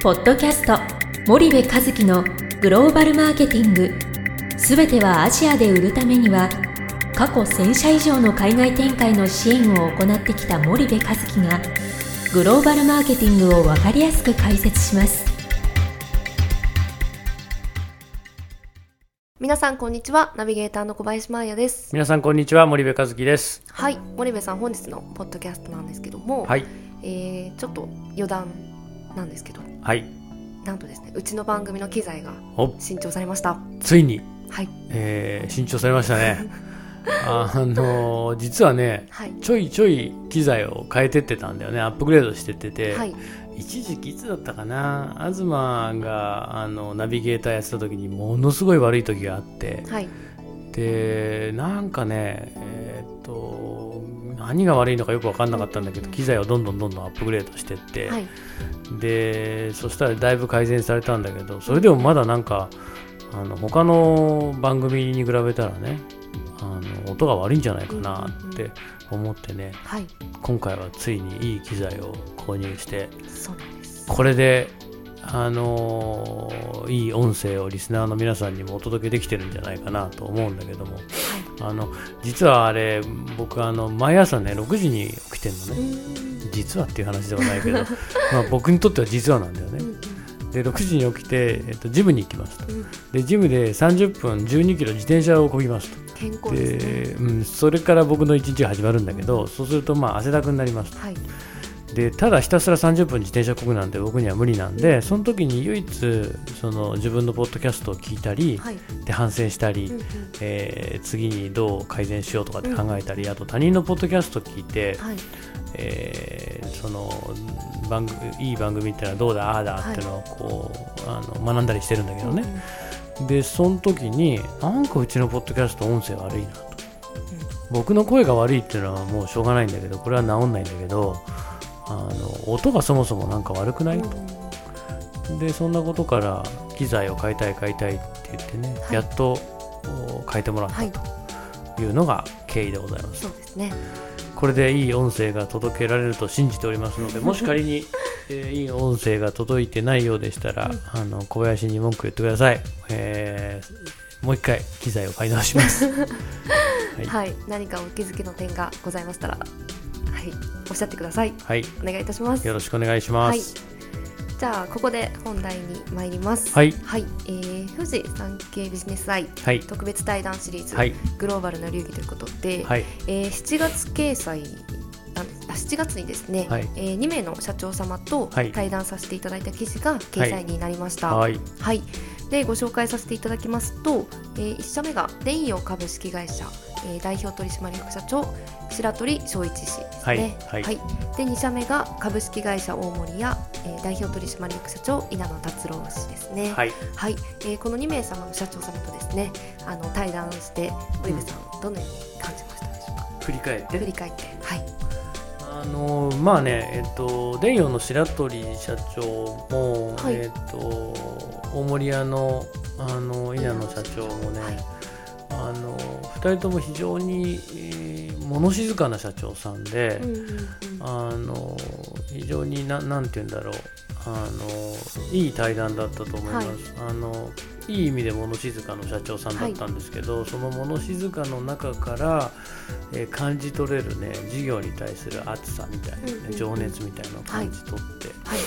ポッドキャスト森部和樹のグローバルマーケティング。すべてはアジアで売るためには過去1000社以上の海外展開の支援を行ってきた森部和樹がグローバルマーケティングを分かりやすく解説します。皆さんこんにちはナビゲーターの小林真彩です。皆さんこんにちは森部和樹です。はい森部さん本日のポッドキャストなんですけども、はい。えー、ちょっと余談なんですけど。はい。なんとですねうちの番組の機材がお。新調されました。ついに、はい。えー、新調されましたね。あのー実はねはい。ちょいちょい機材を変えてってたんだよね。アップグレードしてってて、はい。一時期いつだったかな。東があのナビゲーターやってた時にものすごい悪い時があって。はい。でなんかねえーっと何が悪いのかよく分かんなかったんだけど機材をどんどんどんどんアップグレードしてって、はい。でそしたらだいぶ改善されたんだけどそれでもまだなんかあの他の番組に比べたらねあの音が悪いんじゃないかなって思ってねはい。今回はついにいい機材を購入してこれであのいい音声をリスナーの皆さんにもお届けできてるんじゃないかなと思うんだけどもあの実はあれ僕あの毎朝ね6時に起きてるのうね実はっていう話ではないけど まあ僕にとっては実はなんだよね。で6時に起きて、えっと、ジムに行きますと。うん。でジムで30分12キロ自転車を漕ぎますと。健康ですね。で、うん、それから僕の一日が始まるんだけどそうするとまあ汗だくになりますと。はいでただひたすら30分自転車漕ぐなんて僕には無理なんでその時に唯一その自分のポッドキャストを聞いたり、はい。で反省したり、うんうん。えー次にどう改善しようとかって考えたり、あと他人のポッドキャスト聞いて、はい。えーその番組いい番組ってのはどうだああだっていうのをこう、あの学んだりしてるんだけどね、でその時になんかうちのポッドキャスト音声悪いなと、僕の声が悪いっていうのはもうしょうがないんだけどこれは治んないんだけどあの音がそもそもなんか悪くないうん。とでそんなことから機材を変えたい変えたいって言ってね、はい。やっとお変えてもらったはい。というのが経緯でございます、そうですね。これでいい音声が届けられると信じておりますので もし仮に、えーいい音声が届いてないようでしたら、あの小林に文句言ってください、えーもう一回機材を買い直します はい。はい。何かお気づきの点がございましたらはい。おっしゃってください。はい。お願いいたします。よろしくお願いします。はい、じゃあここで本題に参ります。はい。はい、えー、富士産経ビジネスアイはい。特別対談シリーズ、はい。グローバルな流儀ということで、はい。えー7月掲載ああ7月にですね、はい。えー2名の社長様とはい。対談させていただいた記事が掲載になりました。はい。はい、でご紹介させていただきますと、えー、1社目がデイオ株式会社、えー代表取締役社長白鳥正一氏ですね。はいはい。で2社目が株式会社大森屋、えー代表取締役社長稲野達郎氏ですね。はい。はい、えーこの2名様の社長様とですねあの対談して森部さん、どのように感じましたでしょうか？振り返って。振り返って。はい。あのまあねえっと電用の白鳥社長も、はい。えっと大森屋のあの稲野社長もね、はい。あの2人とも非常に、えー物静かな社長さんで、うんうんうん。あの非常にななんて言うんだろうあのいい対談だったと思います、はい。あのいい意味で物静かの社長さんだったんですけど、その物静かの中から、えー感じ取れるね事業に対する熱さみたいなね、情熱みたいなのを感じ取って、はい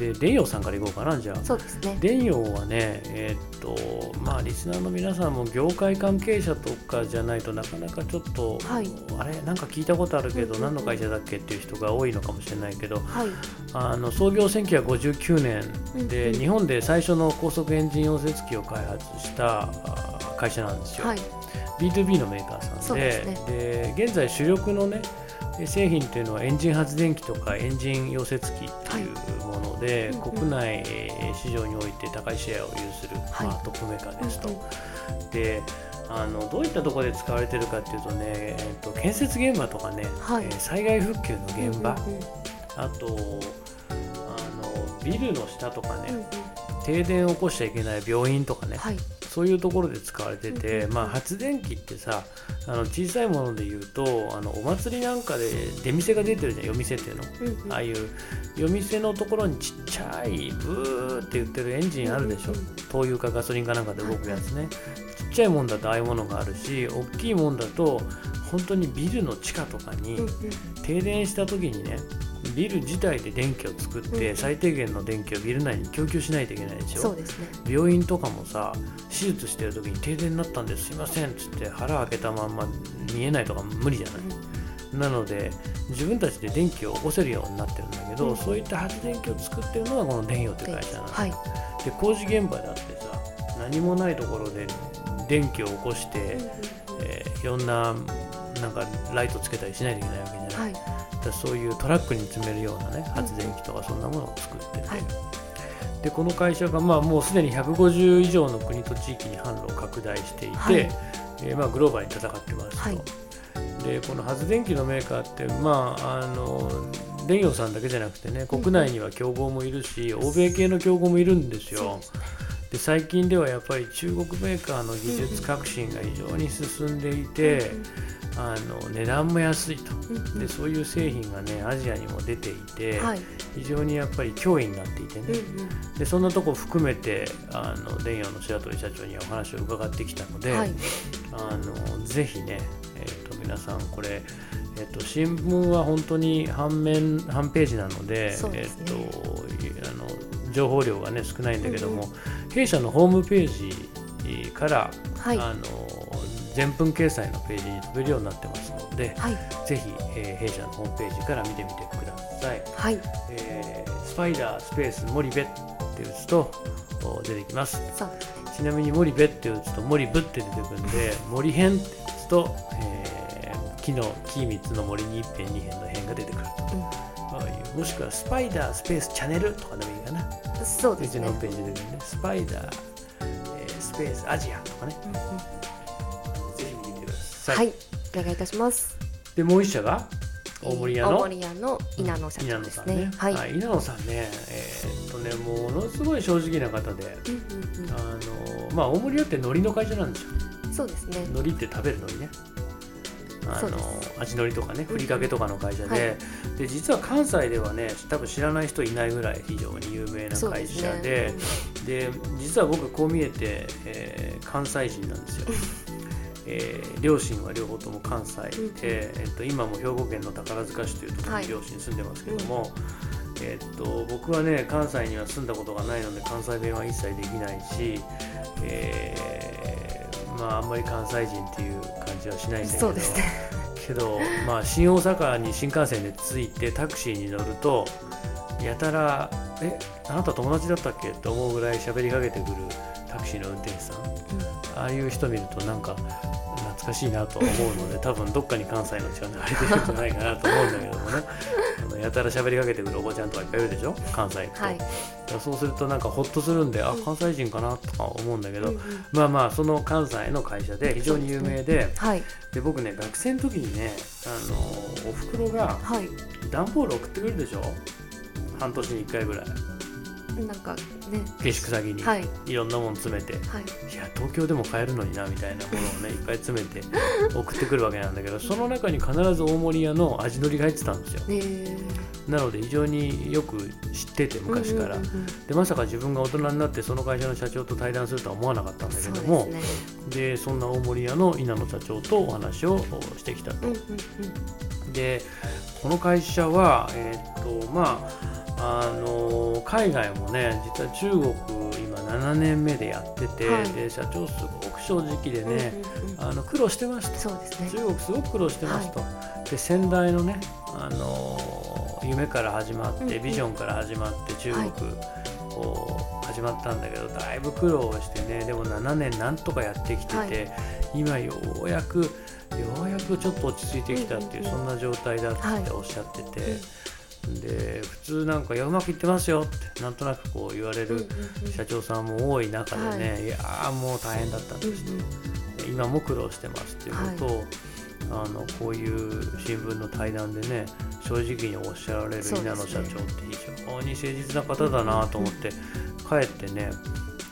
で電陽さんからいこうかなじゃあ。そうですね。電陽はねえーっとまあリスナーの皆さんも業界関係者とかじゃないとなかなかちょっと、はい。あれなんか聞いたことあるけど、うんうんうん。何の会社だっけっていう人が多いのかもしれないけどはい。あの創業1959年で、うんうん。日本で最初の高速エンジン溶接機を開発したあ会社なんですよ、はい。B2B のメーカーさんでですで現在主力のね製品っていうのはエンジン発電機とかエンジン溶接機っていうもので、国内市場において高いシェアを有する、はい。まあ、トップメーカーですと。であのどういったところで使われてるかっていうとね、えっと建設現場とかね、はい。えー災害復旧の現場、あとあのビルの下とかね、停電を起こしちゃいけない病院とかね、はい。そういうところで使われてて、まあ、発電機ってさあの小さいもので言うとあのお祭りなんかで出店が出てるじゃん夜店っていうの、うんうん。ああいう夜店のところにちっちゃいブーって言ってるエンジンあるでしょ、うんうん灯油かガソリンかなんかで動くやつね、ちっちゃいもんだとああいうものがあるし大きいもんだと本当にビルの地下とかにうんうん。停電した時にねビル自体で電気を作っうん。て最低限の電気をビル内に供給しないといけないでしょ？そうね。病院とかもさ手術してる時に停電になったんですすいませんっつって腹開けたまんま見えないとか無理じゃない？なので自分たちで電気を起こせるようになってるんだけど、うんそういった発電機を作ってるのがこの電陽という会社なの、はい。で工事現場だってさ何もないところで電気を起こして、えーいろんななんかライトつけたりしないといけないわけじゃない、はいだからそういうトラックに積めるようなね発電機とかそんなものを作ってて、はい。でこの会社がまあもうすでに150以上の国と地域に販路を拡大していて、はい。えーまあ、グローバルに戦ってますと、はい。でこの発電機のメーカーってまああの電陽さんだけじゃなくてね国内には競合もいるし、欧米系の競合もいるんですよ。で最近ではやっぱり中国メーカーの技術革新が非常に進んでいて、あの値段も安いと。うんうん。でそういう製品がねアジアにも出ていて、はい。非常にやっぱり脅威になっていてね、うんうん。でそんなとこ含めてあの電陽の白鳥社長にはお話を伺ってきたので、はい。あのぜひね、えー、と皆さんこれ、えー、と新聞は本当に半面半ページなのでですね。えー、といあの情報量がね少ないんだけども、うん。弊社のホームページから、はい。あの全文掲載のページに飛べるようになってますので、はい。ぜひ、えー弊社のホームページから見てみてください。はい。えースパイダースペース森部って打つとお出てきます。ちなみに森部って打つと森部って出てくるんで 森編って打つと、えー木の木3つの森に一辺二辺の辺が出てくるうもしくはスパイダースペースチャンネルとかでもいいかな。うんそうですね。うちのホームページで出てくるんでスパイダー、えースペースアジアとかね、うんうんさい。はい。お願いいたします。でもう一社が？大森屋の？大森屋の稲野社稲長です野さん。ね。はい。はい、稲野さんね、えーっとね、ものすごい正直な方で、うんうんあのまあ、大森屋って海苔の会社なんですよ。うんそうですね。海苔って食べる海苔ね。あの味のりとかね、ふりかけとかの会社で、はい。で実は関西ではね、多分知らない人いないぐらい非常に有名なそうです会社ねで、で実は僕こう見えて、えー関西人なんですよ。えー両親は両方とも関西で、えっと今も兵庫県の宝塚市というところに両親住んでますけども、えっと僕はね関西には住んだことがないので関西弁は一切できないし、えーまああんまり関西人っていう感じはしないんだけどね。けど、まあ、新大阪に新幹線で着いてタクシーに乗るとやたら「えあなた友達だったっけ?」って思うぐらい喋りかけてくるタクシーの運転手さん。ああいう人見るとなんか懐かしいなと思うので多分どっかに関西の血が流れてるんじゃないかなと思うんだけどもね。あのやたら喋りかけてくるおばちゃんとかいっぱいいるでしょ？関西行くと、はいそうするとなんかほっとするんであ関西人かなとか思うんだけど、うんうん。まあまあその関西の会社で非常に有名ではい。で僕ね学生の時にねあのおふくろがはい。段ボール送ってくれるでしょ？半年に1回ぐらいなんかね。下宿先に、はい。いろんなもの詰めてはい。いや東京でも買えるのになみたいなものをねいっぱい詰めて 送ってくるわけなんだけどその中に必ず大森屋の味のりが入ってたんですよ。なので非常によく知ってて昔から、うんうんうんうん。でまさか自分が大人になってその会社の社長と対談するとは思わなかったんだけどもすね。でそんな大森屋の稲野社長とお話をしてきたと。うんうんうん。でこの会社は、えーっとまあ、あの海外もね実は中国今7年目でやってて、はい。で社長すごく正直でね、うんうんうん。あの苦労してますとそうですね。中国すごく苦労してますと、で先代のね、あの夢から始まって、うんうん。ビジョンから始まって中国、はいこう始まったんだけどだいぶ苦労してねでも7年なんとかやってきてて、はい。今ようやくようやくちょっと落ち着いてきたっていう、うんうんうん。そんな状態だはい。っておっしゃってて、で普通なんか「いやうまくいってますよ」ってなんとなくこう言われうんうんるうん。社長さんも多い中でね、、はい。やーもう大変だったんですと、うんうん今も苦労してますってい。うことを、あのこういう新聞の対談でね正直におっしゃられる稲野社長って非常に誠実な方だなと思って、帰ってね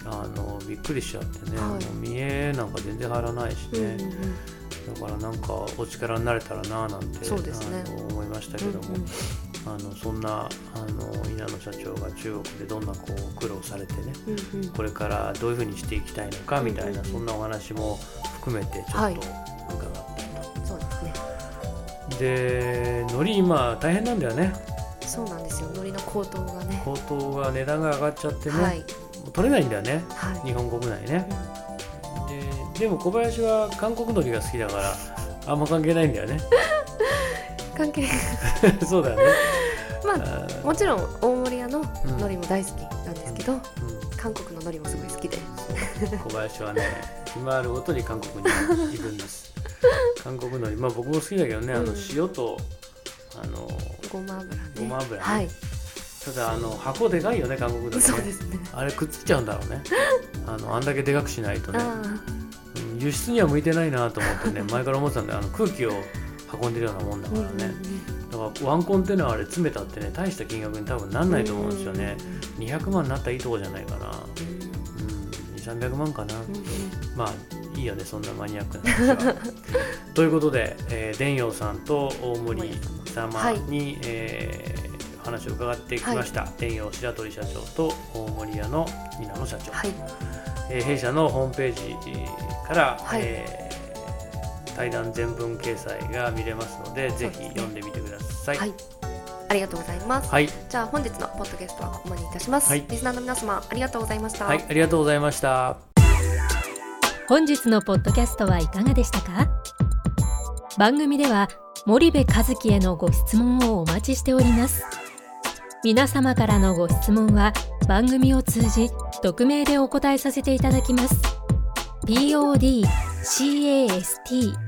あのびっくりしちゃってね、はい。もう見栄なんか全然張らないしね、うんうんうん。だからなんかお力になれたらななんて、そうですね。あの思いましたけども、うんうんあのそんなあの稲野社長が中国でどんなこう苦労されてねうんうん。これからどういうふうにしていきたいのかみたいな、うんうんうん。そんなお話も含めてちょっと伺はい。ったと。そうですねで海苔今大変なんだよね。そうなんですよ。海苔の高騰がね。高騰が値段が上がっちゃってね、はい。もう取れないんだよね。はい。日本国内ね、ででも小林は韓国海苔が好きだからあんま関係ないんだよね関係 そうだよね。まあもちろん大森屋のうん。海苔も大好きなんですけど、うん。韓国の海苔もすごい好きで。小林はね暇あるごとに韓国に行くんです。韓国海苔。まあ僕も好きだけどね、あのうん塩とあのごま油ね。ごま油ね。はい。ただあの箱でかいよね韓国海苔ね。そうですね。あれくっついちゃうんだろうね。あのあんだけでかくしないとね。あうん輸出には向いてないなと思ってね前から思ってたんだよ。あの空気を運んでるようなもんだあからね、だからワンコンテナあれ詰めたってね大した金額に多分なんないと思うんですよね、200万になったらいいとこじゃないかな。うん。2300万かな、まあいいよねそんなマニアックな話は。ということで、えー、伝陽さんと大森様に、えーお話を伺ってきました、伝陽白鳥社長と大森屋の稲野社長、はい。えー弊社のホームページから、はい。えー対談全文掲載が見れますのでぜそうですね。ひ読んでみてください。はい。ありがとうございます、はい、じゃあ本日のポッドキャストはここまでいたします、はい。リスナーの皆様ありがとうございました、はい、ありがとうございました。本日のポッドキャストはいかがでしたか？番組では森部和樹へのご質問をお待ちしております。皆様からのご質問は番組を通じ匿名でお答えさせていただきます。Podcast